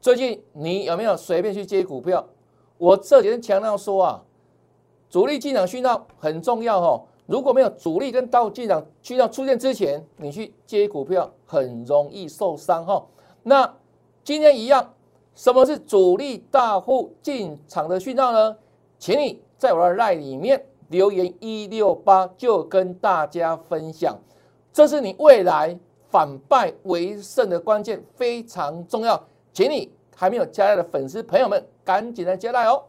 最近你有没有随便去接股票？我这几天强调说啊，主力进场讯号很重要哦。如果没有主力跟到进场讯号出现之前，你去接股票很容易受伤哈。那今天一样，什么是主力大户进场的讯号呢？请你在我的赖里面留言一六八，就跟大家分享。这是你未来反败为胜的关键，非常重要。请你还没有加来的粉丝朋友们，赶紧来加来哦！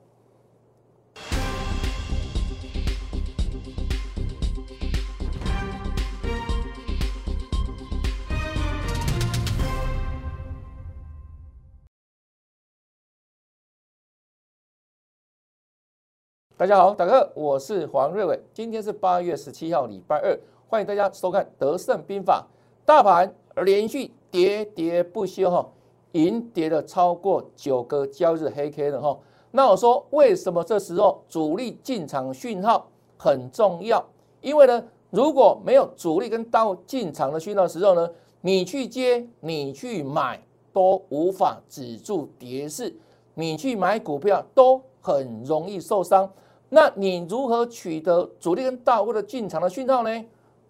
大家好，大家好，我是黄瑞伟，今天是八月十七号，礼拜二，欢迎大家收看《德胜兵法》。大盘连续喋喋不休，哈。银跌了超过九个交易日黑 K 的哈，那我说为什么这时候主力进场讯号很重要？因为呢，如果没有主力跟到进场的讯号时候呢，你去接、你去买都无法止住跌势，你去买股票都很容易受伤。那你如何取得主力跟大户的进场的讯号呢？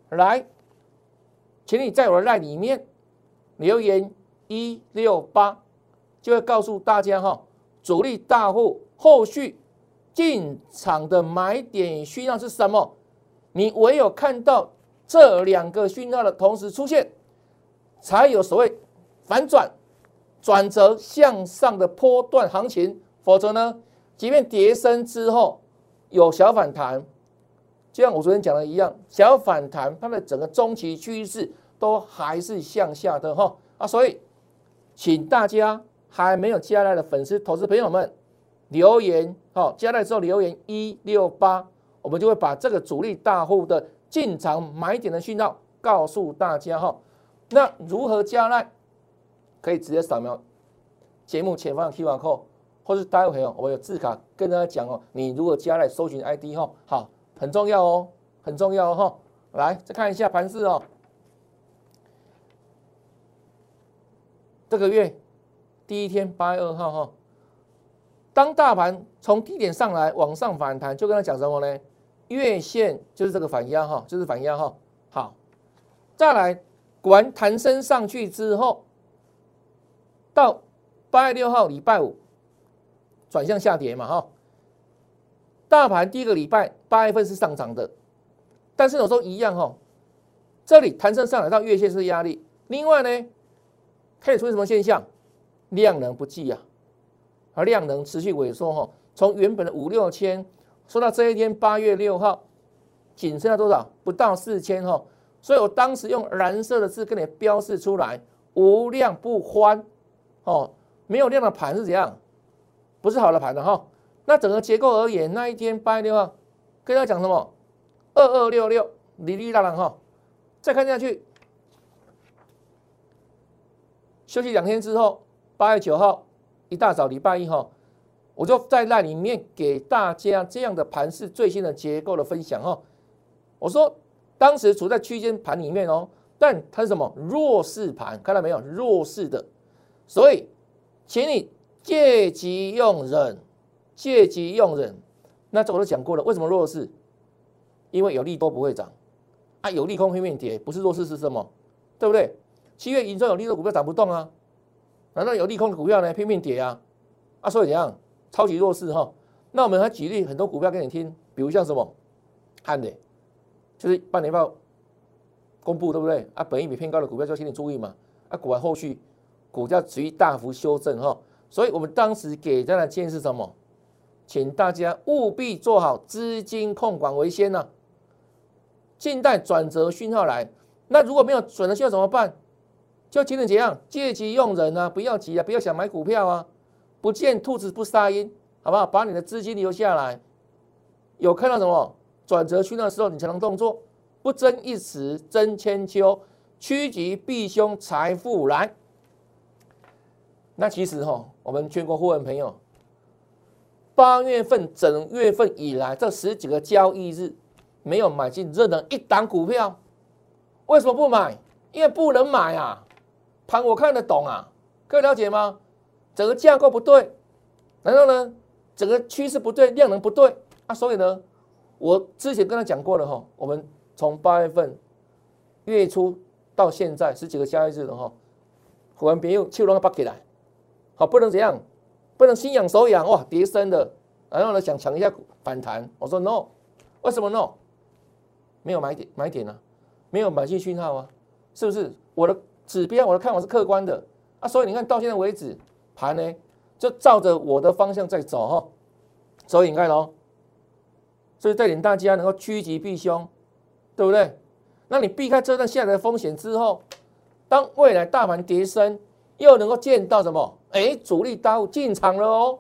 来，请你在我的赖里面留言。一六八就会告诉大家哈，主力大户后续进场的买点讯号是什么？你唯有看到这两个讯号的同时出现，才有所谓反转、转折向上的波段行情。否则呢，即便跌升之后有小反弹，就像我昨天讲的一样，小反弹它的整个中期趋势都还是向下的哈啊，所以。请大家还没有加来的粉丝、投资朋友们留言，好，加来之后留言一六八，我们就会把这个主力大户的进场买点的讯号告诉大家哈。那如何加来？可以直接扫描节目前方的 Q R code，或是待会哦，我有字卡跟大家讲哦，你如果加来搜寻 I D 哈，好，很重要哦，很重要哈。来，再看一下盘势哦。这个月第一天八月二号哈，当大盘从低点上来往上反弹，就跟他讲什么呢？月线就是这个反压哈，就是反压哈。好，再来，果然弹升上去之后，到八月六号礼拜五转向下跌嘛哈。大盘第一个礼拜八月份是上涨的，但是有时候一样哈，这里弹升上来到月线是压力，另外呢。开始出现什么现象？量能不济啊，而量能持续萎缩哈，从原本的五六千，说到这一天八月六号，仅剩下多少？不到四千哈。所以我当时用蓝色的字跟你标示出来：无量不欢哦，没有量的盘是怎样？不是好的盘的哈。那整个结构而言，那一天八月六号，跟大家讲什么？二二六六，哩哩啦啦哈。再看下去。休息两天之后，八月九号一大早，礼拜一哈，我就在那里面给大家这样的盘势最新的结构的分享哈。我说当时处在区间盘里面哦，但它是什么弱势盘？看到没有？弱势的，所以请你借机用忍，借机用忍。那这我都讲过了，为什么弱势？因为有利多不会涨啊，有利空拼命跌，不是弱势是什么？对不对？七月营收有利的股票涨不动啊？难道有利空的股票呢？拼命跌啊？啊，所以怎样？超级弱势哈。那我们还举例很多股票给你听，比如像什么汉的，就是半年报公布对不对？啊，本益比偏高的股票就要请你注意嘛。啊，果然后续股价持续大幅修正哈。所以我们当时给大家的建议是什么？请大家务必做好资金控管为先呐。静待转折讯号来。那如果没有转折讯号怎么办？就请你怎样借机用人啊，不要急啊，不要想买股票啊，不见兔子不撒鹰，好不好？把你的资金留下来，有看到什么转折区的时候，你才能动作。不争一时争千秋，趋吉避凶，财富来。那其实哈，我们全国会员朋友，八月份整月份以来这十几个交易日，没有买进任何一档股票，为什么不买？因为不能买啊。盘我看得懂啊，各位了解吗？整个架构不对，然后呢，整个趋势不对，量能不对。啊，所以呢，我之前跟他讲过了哈，我们从八月份月初到现在十几个交易日了哈，虎完别用秋龙把起来，好不能怎样，不能心痒手痒哇，跌升的，然后呢想抢一下反弹，我说 no，为什么 no？没有买点买点啊，没有买进讯号啊，是不是？我的指标我的看法是客观的啊，所以你看到现在为止。盘呢，就照着我的方向在走哈，所以你看喽，所以带领大家能够趋吉避凶，对不对？那你避开这段下来的风险之后，当未来大盘跌升，又能够见到什么？哎，主力大户进场了哦，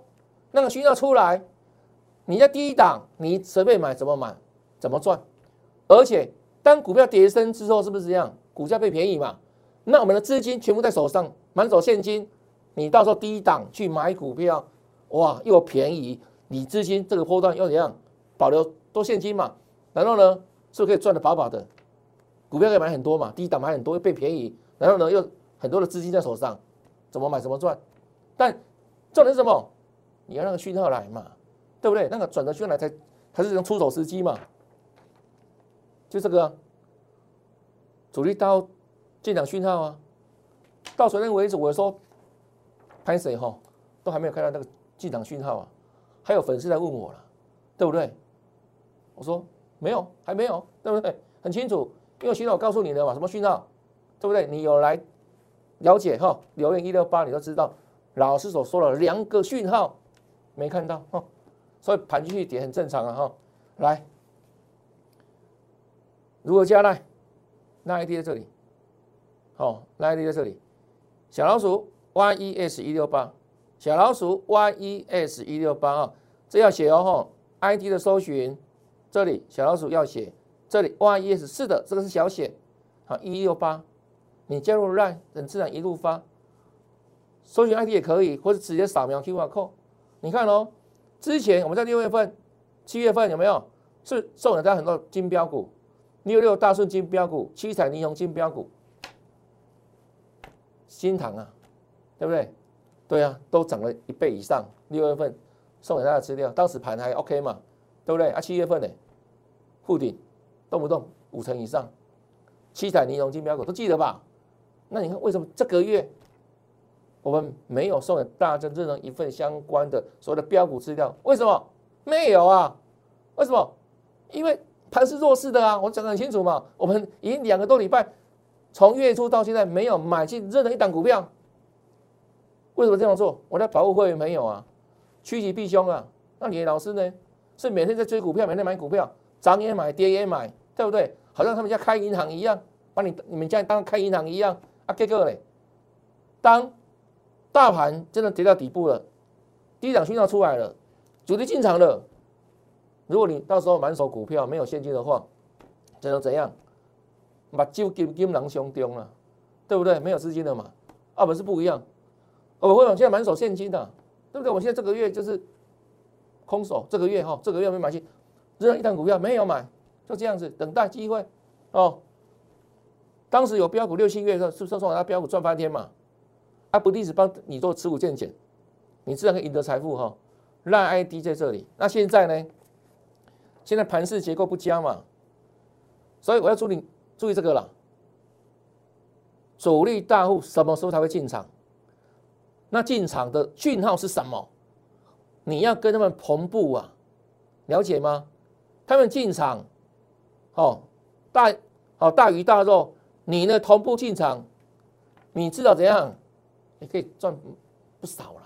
那个讯号出来，你在第一档，你随便买怎么买怎么赚，而且当股票跌升之后，是不是这样？股价被便宜嘛？那我们的资金全部在手上，满手现金。你到时候低档去买股票，哇，又便宜，你资金这个波段又怎样？保留多现金嘛，然后呢，是不是可以赚的饱饱的？股票可以买很多嘛，低档买很多又变便宜，然后呢又很多的资金在手上，怎么买怎么赚？但赚的是什么？你要那个讯号来嘛，对不对？那个转折讯号来才才是能出手时机嘛，就这个主力刀进场讯号啊，到昨天为止我说。拍谁哈，都还没有看到那个进场讯号啊！还有粉丝来问我了，对不对？我说没有，还没有，对不对？很清楚，因为讯号告诉你的嘛，什么讯号，对不对？你有来了解哈？留言一六八，你都知道，老师所说的两个讯号没看到哈，所以盘进去跌很正常啊哈。来，如何加奈？那 ID 在这里，哦，那 ID 在这里，小老鼠。yes 一六八，小老鼠 yes 一六八啊，这要写哦哈，ID 的搜寻这里小老鼠要写，这里 yes 是的，这个是小写，好一六八，你加入 line 等自然一路发，搜寻 ID 也可以，或者直接扫描 QR code，你看哦，之前我们在六月份、七月份有没有？是送了大家很多金标股，六六大顺金标股、七彩霓虹金标股，新塘啊。对不对？对啊，都涨了一倍以上。六月份送给大家资料，当时盘还 OK 嘛？对不对？啊，七月份呢，护顶动不动五成以上，七彩尼龙金标股都记得吧？那你看为什么这个月我们没有送给大家任何一份相关的所谓的标股资料？为什么没有啊？为什么？因为盘是弱势的啊！我讲得很清楚嘛。我们已经两个多礼拜，从月初到现在没有买进任何一档股票。为什么这样做？我在保护会员没有啊，趋吉避凶啊。那你的老师呢？是每天在追股票，每天买股票，涨也买，跌也买，对不对？好像他们家开银行一样，把你你们家当开银行一样啊。结果嘞，当大盘真的跌到底部了，低档讯号出来了，主力进场了。如果你到时候满手股票没有现金的话，只能怎样？把酒金金囊胸中了，对不对？没有资金的嘛，澳门是不一样。我会员现在满手现金的，对不对？我现在这个月就是空手，这个月哈，这个月没买进扔一档股票，没有买，就这样子等待机会哦。当时有标股六七月的，是不是说他标股赚翻天嘛？啊，不定时帮你做持股见减，你自然可以赢得财富哈。让 ID 在这里，那现在呢？现在盘势结构不佳嘛，所以我要祝你注意这个了。主力大户什么时候才会进场？那进场的讯号是什么？你要跟他们同步啊，了解吗？他们进场，哦，大哦大鱼大肉，你呢同步进场，你知道怎样？你可以赚不少了，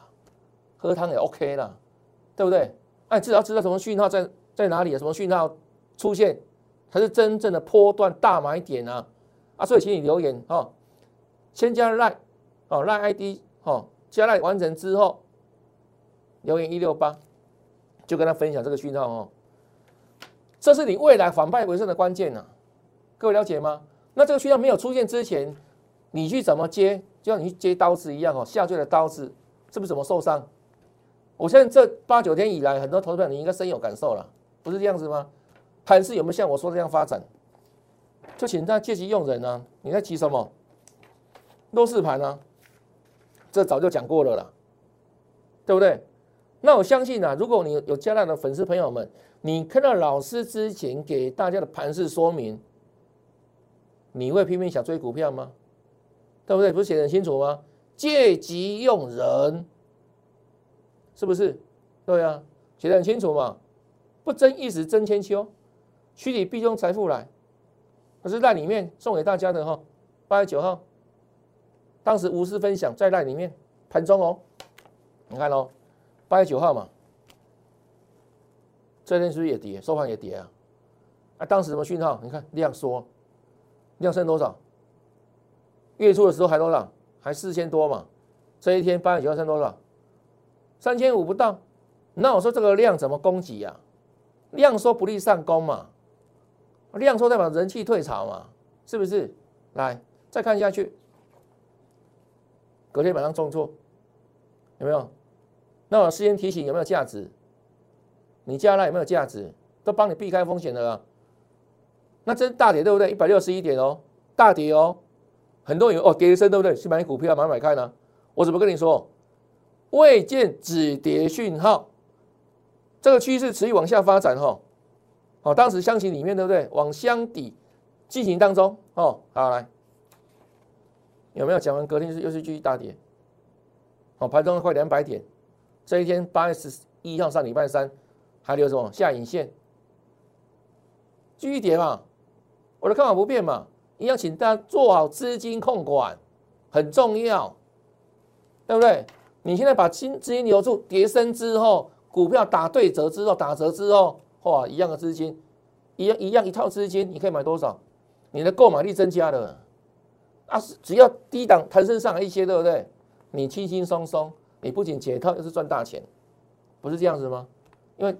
喝汤也 OK 了，对不对？哎，至少知道什么讯号在在哪里，什么讯号出现才是真正的波段大买点啊！啊，所以请你留言哦，先加赖哦赖 ID 哦。加来完成之后，留言一六八，就跟他分享这个讯号哦。这是你未来反败为胜的关键呐，各位了解吗？那这个讯号没有出现之前，你去怎么接？就像你去接刀子一样哦，下坠的刀子是不是怎么受伤？我现在这八九天以来，很多投资者你应该深有感受了，不是这样子吗？盘势有没有像我说这样发展？就请大家借机用人啊！你在急什么？弱势盘啊！这早就讲过了啦，对不对？那我相信啊，如果你有加拿的粉丝朋友们，你看到老师之前给大家的盘势说明，你会拼命想追股票吗？对不对？不是写的很清楚吗？借机用人，是不是？对啊，写的很清楚嘛。不争一时争千秋，趋吉避凶财富来，可是在里面送给大家的哈。八月九号，当时无私分享在那里面盘中哦，你看哦。八月九号嘛，这天是不是也跌？收盘也跌啊！啊，当时什么讯号？你看量缩，量剩多少？月初的时候还多少？还四千多嘛。这一天八月九号剩多少？三千五不到。那我说这个量怎么供给呀？量缩不利上攻嘛，量缩代表人气退潮嘛，是不是？来，再看下去，隔天晚上重挫，有没有？那我事先提醒有没有价值？你加了有没有价值？都帮你避开风险的啊。那真大跌对不对？一百六十一点哦，大跌哦。很多人哦，跌一升对不对？去买股票买买看呢。我怎么跟你说？未见止跌讯号，这个趋势持续往下发展哈。哦，当时箱型里面对不对？往箱底进行当中哦。好来，有没有讲完？隔天又是继续大跌。哦，盘中快两百点。这一天八月十一号上礼拜三，还留什么下影线，继续跌嘛？我的看法不变嘛，一样，请大家做好资金控管，很重要，对不对？你现在把金资金留住，跌升之后，股票打对折之后，打折之后，哇，一样的资金，一样一样一套资金，你可以买多少？你的购买力增加了，啊，只要低档弹升上来一些，对不对？你轻轻松松。你不仅解套，又是赚大钱，不是这样子吗？因为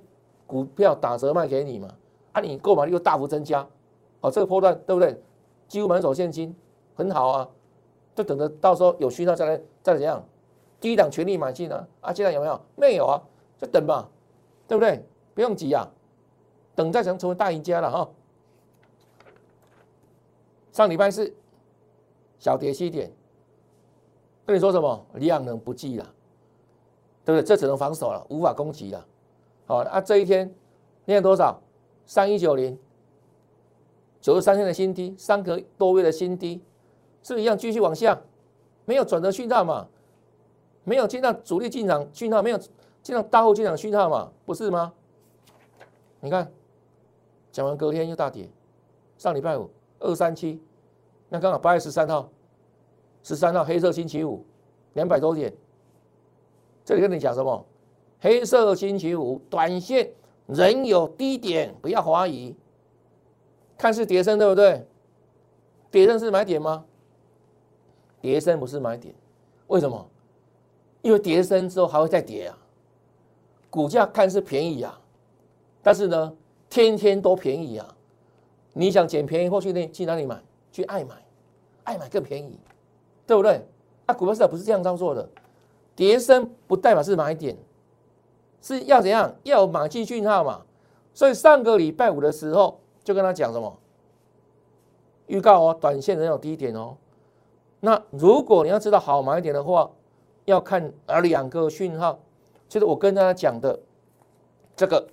股票打折卖给你嘛，啊，你购买力又大幅增加，哦，这个波段对不对？几乎满手现金，很好啊，就等着到时候有需要再来再怎样，低档全力买进啊，啊，现在有没有？没有啊，就等吧，对不对？不用急啊，等再成成为大赢家了哈。上礼拜是小跌七点，跟你说什么？量能不济了。对不对？这只能防守了，无法攻击了。好，啊，这一天念多少？三一九零，九十三天的新低，三个多月的新低，是不是一样继续往下？没有转折讯号嘛？没有见到主力进场讯号，没有见到大户进场讯号嘛？不是吗？你看，讲完隔天又大跌，上礼拜五二三七，那刚好八月十三号，十三号黑色星期五，两百多点。这里跟你讲什么？黑色星期五，短线仍有低点，不要怀疑。看是跌升对不对？跌升是买点吗？跌升不是买点，为什么？因为跌升之后还会再跌啊。股价看是便宜啊，但是呢，天天都便宜啊。你想捡便宜或去那去哪里买？去爱买，爱买更便宜，对不对？啊，股票市场不是这样操作的。跌升不代表是买点，是要怎样？要有买进讯号嘛。所以上个礼拜五的时候就跟他讲什么？预告哦，短线仍有低点哦。那如果你要知道好买点的话，要看哪两个讯号，就是我跟大家讲的这个，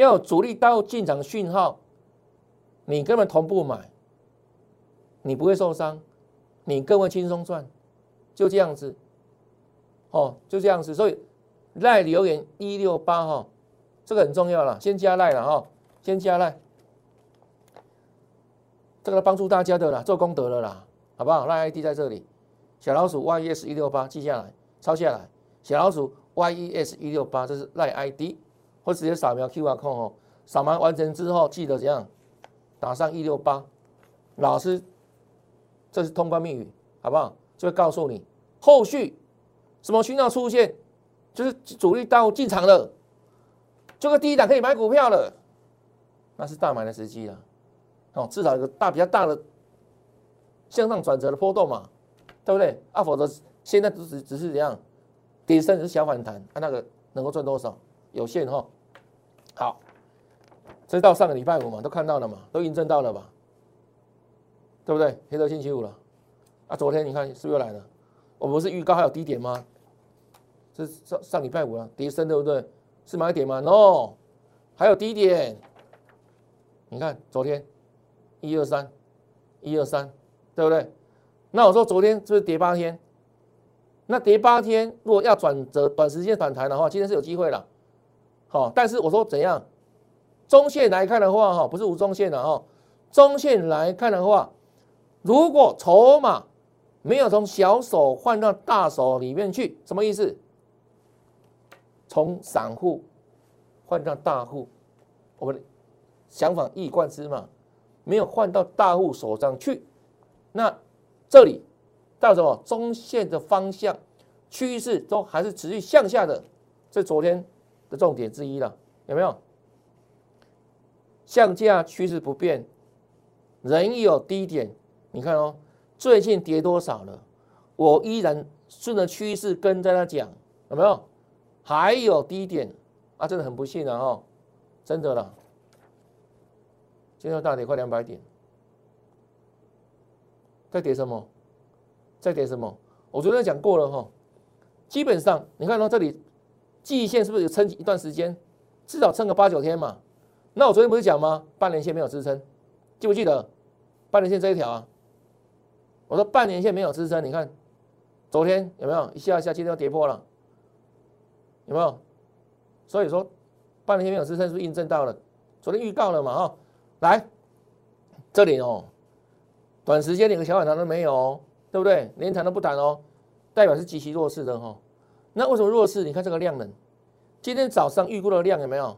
要有主力到进场讯号，你根本同步买，你不会受伤。你更会轻松赚，就这样子，哦，就这样子，所以赖留言一六八哈，这个很重要了，先加赖了哈，先加赖，这个帮助大家的啦，做功德了啦，好不好？赖 ID 在这里，小老鼠 YES 一六八记下来，抄下来，小老鼠 YES 一六八，这是赖 ID，或直接扫描 QR code 哦，扫描完成之后记得怎样，打上一六八，老师。这是通关密语，好不好？就会告诉你后续什么讯号出现，就是主力到进场了，这个第一档可以买股票了，那是大买的时机了。哦，至少有个大比较大的向上转折的波动嘛，对不对？啊，否则现在只只只是怎样，跌升只是小反弹，啊，那个能够赚多少有限哈。好，这到上个礼拜五嘛，都看到了嘛，都印证到了吧？对不对？黑色星期五了，啊，昨天你看是不是又来了？我们不是预告还有低点吗？是上上礼拜五了，跌升对不对？是买点吗？No，还有低点。你看昨天一二三，一二三，对不对？那我说昨天是不是跌八天？那跌八天，如果要转折短时间反弹的话，今天是有机会了。好，但是我说怎样？中线来看的话，哈，不是无中线的哈。中线来看的话，如果筹码没有从小手换到大手里面去，什么意思？从散户换到大户，我们想法一贯之嘛，没有换到大户手上去，那这里到什么？中线的方向趋势都还是持续向下的，这昨天的重点之一了，有没有？向价趋势不变。仍有低点，你看哦，最近跌多少了？我依然顺着趋势跟在那讲，有没有？还有低点啊，真的很不幸啊！哦，真的了，今天大跌快两百点，在跌什么？在跌什么？我昨天讲过了哈，基本上你看到这里季线是不是有撑一段时间？至少撑个八九天嘛？那我昨天不是讲吗？半年线没有支撑。记不记得半年线这一条啊？我说半年线没有支撑，你看昨天有没有一下一下，今天要跌破了，有没有？所以说半年线没有支撑，是不是印证到了？昨天预告了嘛？哈，来这里哦，短时间连个小反弹都没有，哦，对不对？连谈都不谈哦，代表是极其弱势的哈。那为什么弱势？你看这个量能，今天早上预估的量有没有？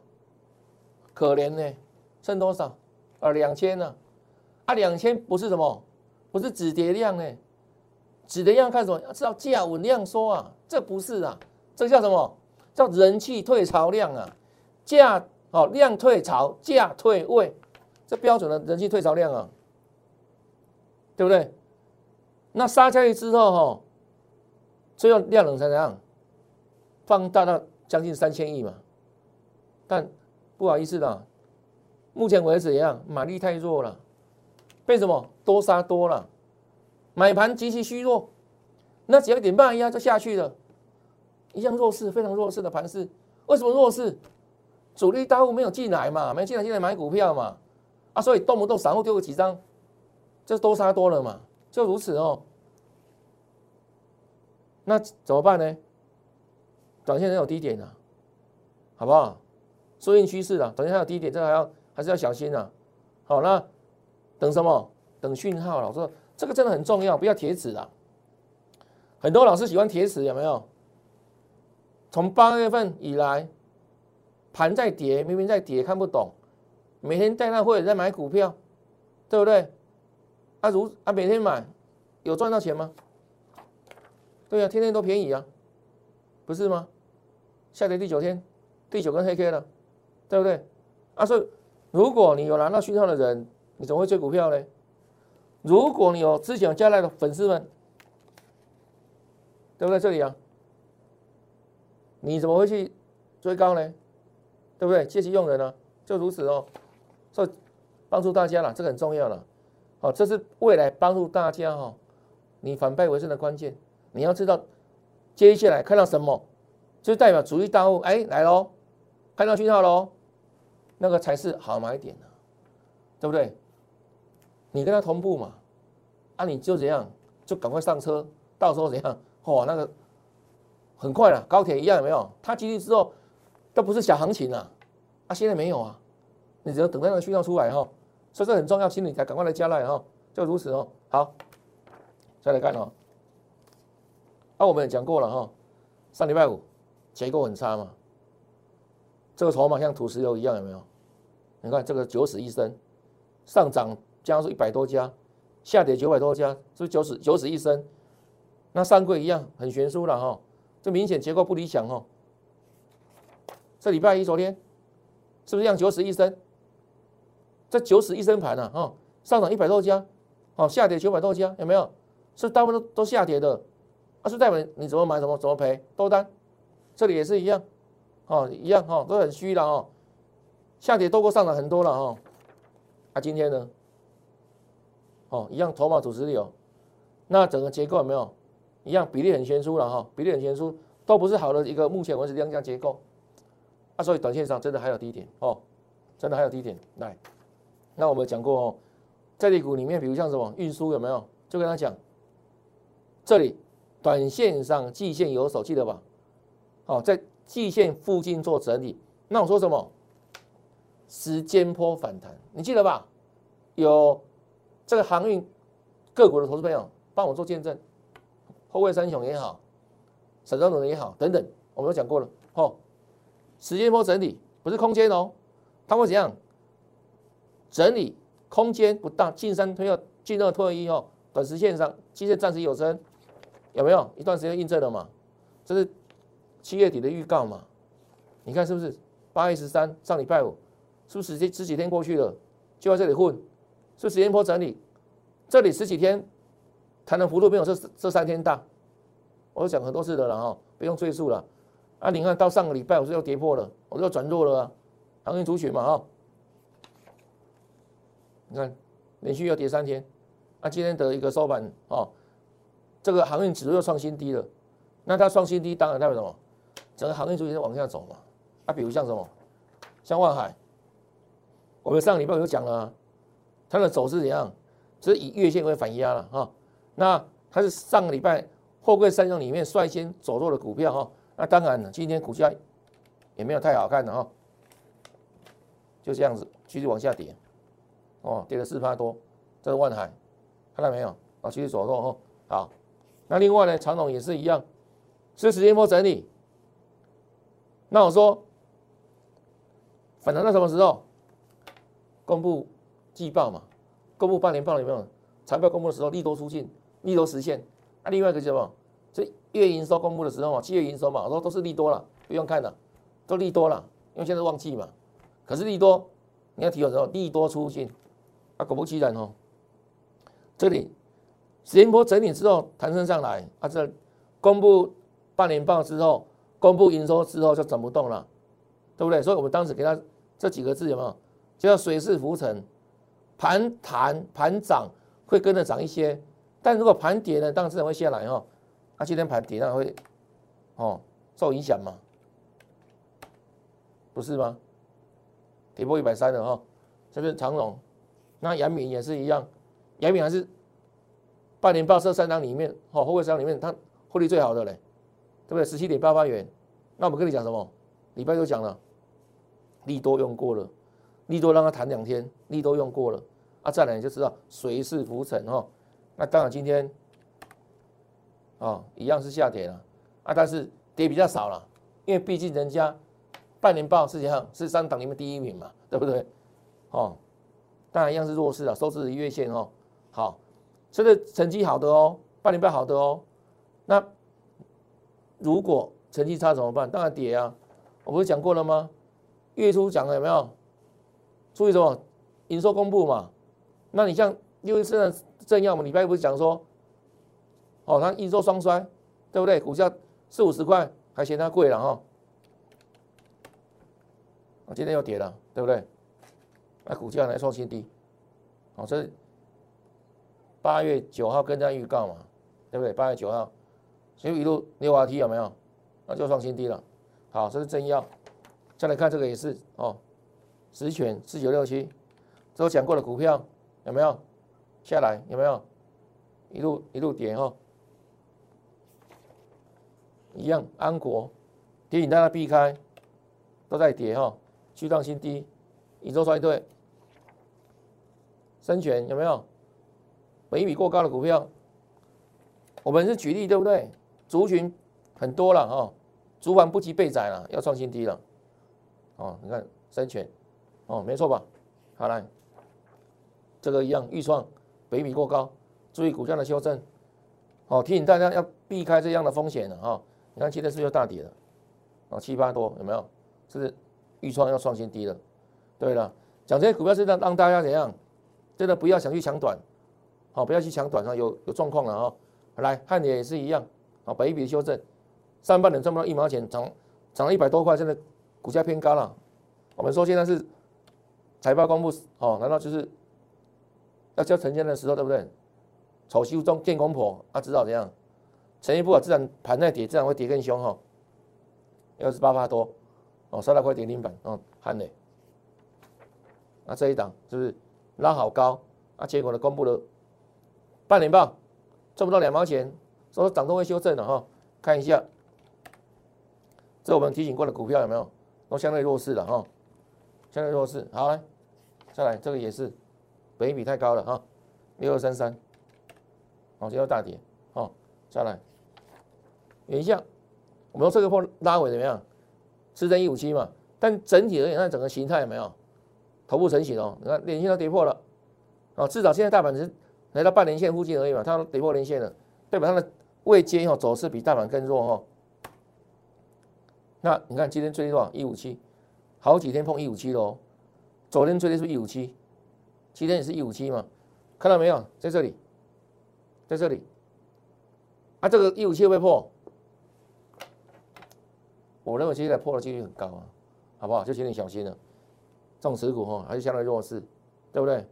可怜呢，剩多少？啊，两千呢？啊，两千不是什么，不是止跌量呢？止跌量看什么？要知道价稳量缩啊，这不是啊，这叫什么？叫人气退潮量啊，价哦量退潮，价退位，这标准的人气退潮量啊，对不对？那杀下去之后哈，最后量能才怎样？放大到将近三千亿嘛，但不好意思的。目前为止一样，马力太弱了，被什么多杀多了，买盘极其虚弱，那只要一点半一压就下去了，一样弱势，非常弱势的盘势。为什么弱势？主力大户没有进来嘛，没进来进来买股票嘛，啊，所以动不动散户丢个几张，就多杀多了嘛，就如此哦。那怎么办呢？短线仍有低点啊，好不好？收阴趋势啊，短线还有低点，这个还要。还是要小心啊！好，那等什么？等讯号了。我说这个真的很重要，不要铁齿啊。很多老师喜欢铁齿，有没有？从八月份以来，盘在跌，明明在跌，看不懂。每天带那会在买股票，对不对？啊，如啊，每天买有赚到钱吗？对呀，天天都便宜啊，不是吗？下跌第九天，第九根黑 K 了，对不对？啊，所以。如果你有拿到讯号的人，你怎么会追股票呢？如果你有之前加来的粉丝们，对不对？这里啊，你怎么会去追高呢？对不对？借机用人呢，就如此哦。所以帮助大家了，这个很重要了。好，这是未来帮助大家哈，你反败为胜的关键。你要知道，接下来看到什么，就代表主力大户哎来喽，看到讯号喽。那个才是好买点呢，对不对？你跟他同步嘛，啊，你就怎样，就赶快上车，到时候怎样？哦，那个很快了，高铁一样有没有？它进去之后都不是小行情啊，啊，现在没有啊，你只能等待那个讯号出来哈，所以这很重要，请你才赶快来加来哈，就如此哦。好，再来看哦，啊，我们也讲过了哈，上礼拜五结构很差嘛，这个筹码像土石流一样有没有？你看这个九死一生，上涨加速一百多家，下跌九百多家，是不是九死九死一生？那三贵一样很悬殊了哈，这明显结构不理想哈。这礼拜一昨天是不是像九死一生？这九死一生盘啊，哈，上涨一百多家，哦，下跌九百多家，有没有？是大部分都都下跌的，啊，是代表你怎么买什么怎么赔多单，这里也是一样，哦，一样哈，都很虚了哦。下跌多过上涨很多了哈，啊，今天呢，哦，一样筹码组织力哦，那整个结构有没有一样比例很悬殊了哈？比例很悬殊，都不是好的一个目前为止量价结构。啊，所以短线上真的还有低点哦，真的还有低点。来，那我们讲过哦，在地股里面，比如像什么运输有没有？就跟他讲，这里短线上季线有手，记得吧？好，在季线附近做整理。那我说什么？时间波反弹，你记得吧？有这个航运个股的投资朋友帮我做见证，后卫三雄也好，沈庄总也好，等等，我们都讲过了。哦，时间波整理不是空间哦，它会怎样？整理空间不大，进三推二，进二退一哦。短时线上，期线暂时有升，有没有一段时间印证了嘛？这是七月底的预告嘛？你看是不是？八月十三，上礼拜五。是不是十十几天过去了，就在这里混？是时间波整理，这里十几天谈的幅度没有这这三天大。我讲很多次的了哈，不用赘述了。啊，你看到上个礼拜我是又跌破了，我又转弱了啊，行情出血嘛哈。你看连续要跌三天，啊，今天的一个收盘哦，这个航运指数又创新低了。那它创新低，当然代表什么？整个航运主线往下走嘛。啊，比如像什么，像万海。我们上礼拜有讲了，它的走势怎样？是以月线为反压了哈。那它是上个礼拜货柜三雄里面率先走弱的股票哈。那当然了，今天股价也没有太好看的哈，就这样子继续往下跌，哦，跌了四趴多。这是万海，看到没有？啊，继续走弱哈。好，那另外呢，长龙也是一样，是时间波整理。那我说，反弹到什么时候？公布季报嘛，公布半年报有没有？财报公布的时候，利多出尽，利多实现。啊，另外一个叫什么？这月营收公布的时候嘛，七月营收嘛，我说都是利多了，不用看了，都利多了，因为现在旺季嘛。可是利多，你要提的时候，利多出尽，啊，果不其然哦，这里时间波整理之后弹升上来，啊，这公布半年报之后，公布营收之后就涨不动了，对不对？所以我们当时给他这几个字有没有？叫水势浮沉，盘弹盘涨会跟着涨一些，但如果盘跌呢，当然自然会下来哈。那今天盘跌，那会哦受影响嘛？不是吗？跌破一百三了哈，这边长龙，那阳明也是一样，阳明还是半年报这三档里面，哦，后卫三档里面它获利最好的嘞，对不对？十七点八八元。那我们跟你讲什么？礼拜六讲了，利多用过了。利多让他谈两天，利多用过了啊，再来你就知道谁是浮沉哈。那当然今天哦一样是下跌了啊，但是跌比较少了，因为毕竟人家半年报实际上是三档里面第一名嘛，对不对？哦，当然一样是弱势了，收支月线哦。好，这个成绩好的哦，半年报好的哦。那如果成绩差怎么办？当然跌啊。我不是讲过了吗？月初讲了有没有？注意什么？营收公布嘛？那你像六一四的正要嘛？礼拜不是讲说，哦，它营收双衰，对不对？股价四五十块还嫌它贵了哈。啊，今天又跌了，对不对？那股价来创新低，好，这八月九号跟大家预告嘛，对不对？八月九号，所以一路六滑梯有没有？那就创新低了。好，这是正要。再来看这个也是哦。实权四九六七，都讲过的股票有没有下来？有没有一路一路跌哈？一样安国提醒大家避开，都在跌哈，去创新低，宇宙衰退，深权有没有？本比过高的股票，我们是举例对不对？族群很多了哈，主板不及被宰了，要创新低了。哦，你看深权。哦，没错吧？好来，这个一样，预创北比过高，注意股价的修正。哦，提醒大家要避开这样的风险了哈。你看今天是不是又大跌了？哦，七八多有没有？是预创要创新低了。对了，讲这些股票是让让大家怎样？真的不要想去抢短，好，不要去抢短啊，有有状况了哈。来，汉也也是一样，啊，北比修正，上半年赚不到一毛钱，涨涨了一百多块，现在股价偏高了。我们说现在是。财报公布哦，难道就是要交成交的时候，对不对？丑媳妇中见公婆，啊，知道怎样？成绩不好，自然盘在跌，自然会跌更凶哈。二十八八多，哦，三百块跌停板，哦，汉磊。那这一档是不是拉好高？啊，结果呢，公布了半年报，赚不到两毛钱，说涨都会修正的哈。看一下，这我们提醒过的股票有没有？都相对弱势了哈，相对弱势。好来，再来这个也是，本比太高了哈，六二三三，好，这要大跌，哦，再来，原相。我们说这个破拉尾怎么样？是在一五七嘛？但整体而言，看整个形态有没有头部成型哦？你看连线都跌破了，哦，至少现在大盘是来到半年线附近而已嘛，它跌破连线了，代表它的位阶哦走势比大盘更弱哦。那你看今天最低多少？一五七，好几天碰一五七喽。昨天最低是一五七，今天也是一五七嘛？看到没有？在这里，在这里，啊，这个一五七会不会破？我认为接下来破的几率很高啊，好不好？就请你小心了。这种持股哈还是相对弱势，对不对？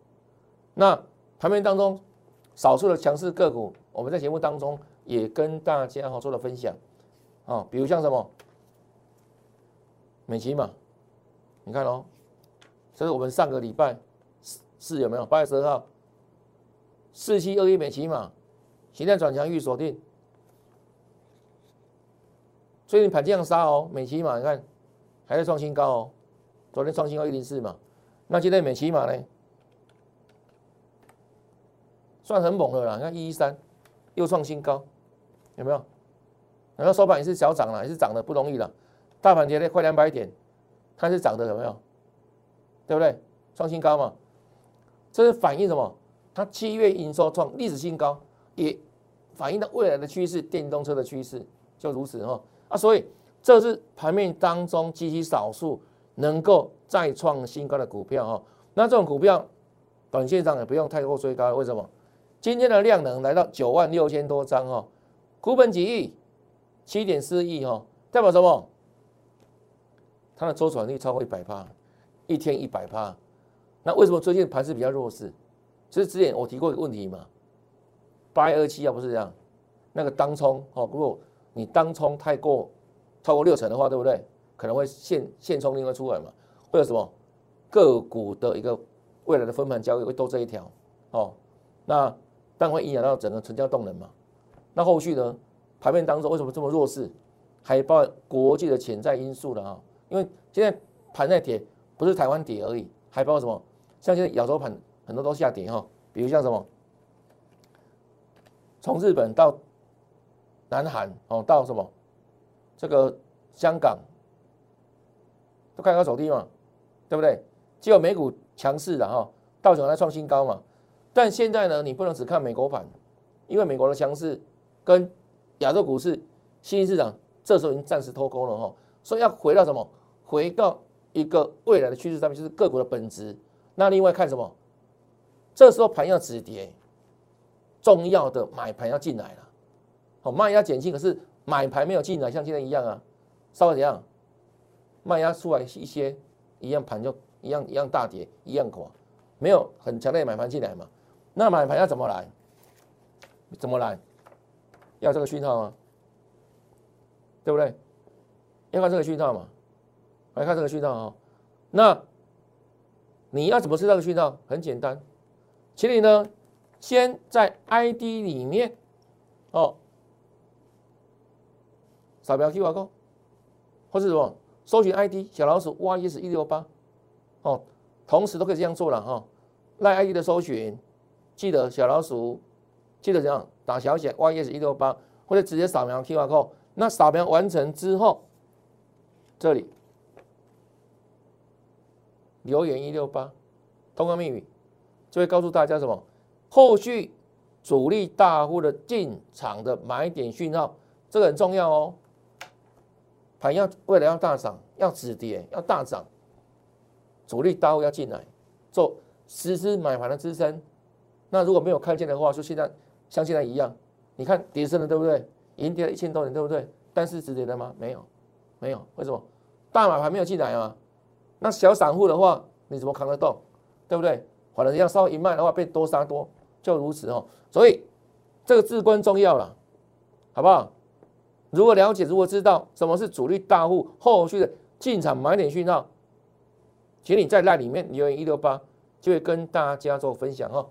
那盘面当中少数的强势个股，我们在节目当中也跟大家哈做了分享。啊，比如像什么？美琪嘛，你看哦，这是我们上个礼拜是有没有？八月十二号四七二一美琪嘛，形态转强预锁定。最近盘这样杀哦，美骑马你看还在创新高哦，昨天创新高一零四嘛，那今天美骑马呢，算很猛的啦，你看一一三又创新高，有没有？然后收盘也是小涨了，也是涨的不容易了，大盘跌了快两百点，它是涨的有没有？对不对？创新高嘛，这是反映什么？它七月营收创历史新高，也反映到未来的趋势，电动车的趋势就如此哈。啊，所以这是盘面当中极其少数能够再创新高的股票哈。那这种股票短线上也不用太过追高，为什么？今天的量能来到九万六千多张哈，股本几亿，七点四亿哈，代表什么？它的周转率超过一百趴，一天一百趴。那为什么最近盘势比较弱势？就是之前我提过一个问题嘛，八二七要，不是这样，那个当冲哦，如果你当冲太过超过六成的话，对不对？可能会现现冲另外出来嘛？会有什么个股的一个未来的分盘交易会多这一条哦？那但会影响到整个成交动能嘛？那后续呢？盘面当中为什么这么弱势？还包括国际的潜在因素的啊？因为现在盘在跌，不是台湾跌而已，还包括什么？像现在亚洲盘很多都下跌哈，比如像什么，从日本到。南韩哦，到什么？这个香港都开高走低嘛，对不对？只有美股强势的哈，道琼在创新高嘛。但现在呢，你不能只看美国盘，因为美国的强势跟亚洲股市、新兴市场这时候已经暂时脱钩了哈。所以要回到什么？回到一个未来的趋势上面，就是个股的本质。那另外看什么？这时候盘要止跌，重要的买盘要进来了。好，卖压减轻，可是买盘没有进来，像今天一样啊，稍微怎样，卖压出来一些，一样盘就一样一样大跌，一样垮，没有很强烈的买盘进来嘛？那买盘要怎么来？怎么来？要这个讯号吗？对不对？要看这个讯号嘛？来看这个讯号啊。那你要怎么知道这个讯号？很简单，请你呢先在 ID 里面哦。扫描 Q R code，或是什么搜寻 ID 小老鼠 Y S 一六八，哦，同时都可以这样做了哈。赖 ID 的搜寻，记得小老鼠，记得怎样打小写 Y S 一六八，或者直接扫描 Q R code。那扫描完成之后，这里留言一六八，通关密语，就会告诉大家什么后续主力大户的进场的买点讯号，这个很重要哦。盘要未来要大涨，要止跌，要大涨，主力大户要进来做实施买盘的支撑。那如果没有看见的话，就现在像现在一样，你看跌升了，对不对？已经跌了一千多点，对不对？但是止跌的吗？没有，没有。为什么？大买盘没有进来啊？那小散户的话，你怎么扛得动？对不对？反正要稍微一卖的话，被多杀多，就如此哦。所以这个至关重要了，好不好？如果了解，如果知道什么是主力大户后续的进场买点讯号，请你在那里面留言一六八，就会跟大家做分享哦。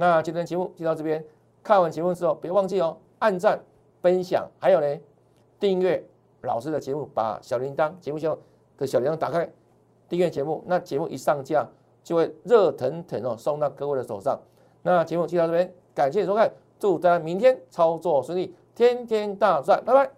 那今天节目就到这边，看完节目之后别忘记哦，按赞、分享，还有呢，订阅老师的节目，把小铃铛节目下的小铃铛打开，订阅节目，那节目一上架就会热腾腾哦送到各位的手上。那节目就到这边，感谢收看，祝大家明天操作顺利。天天大赚，拜拜。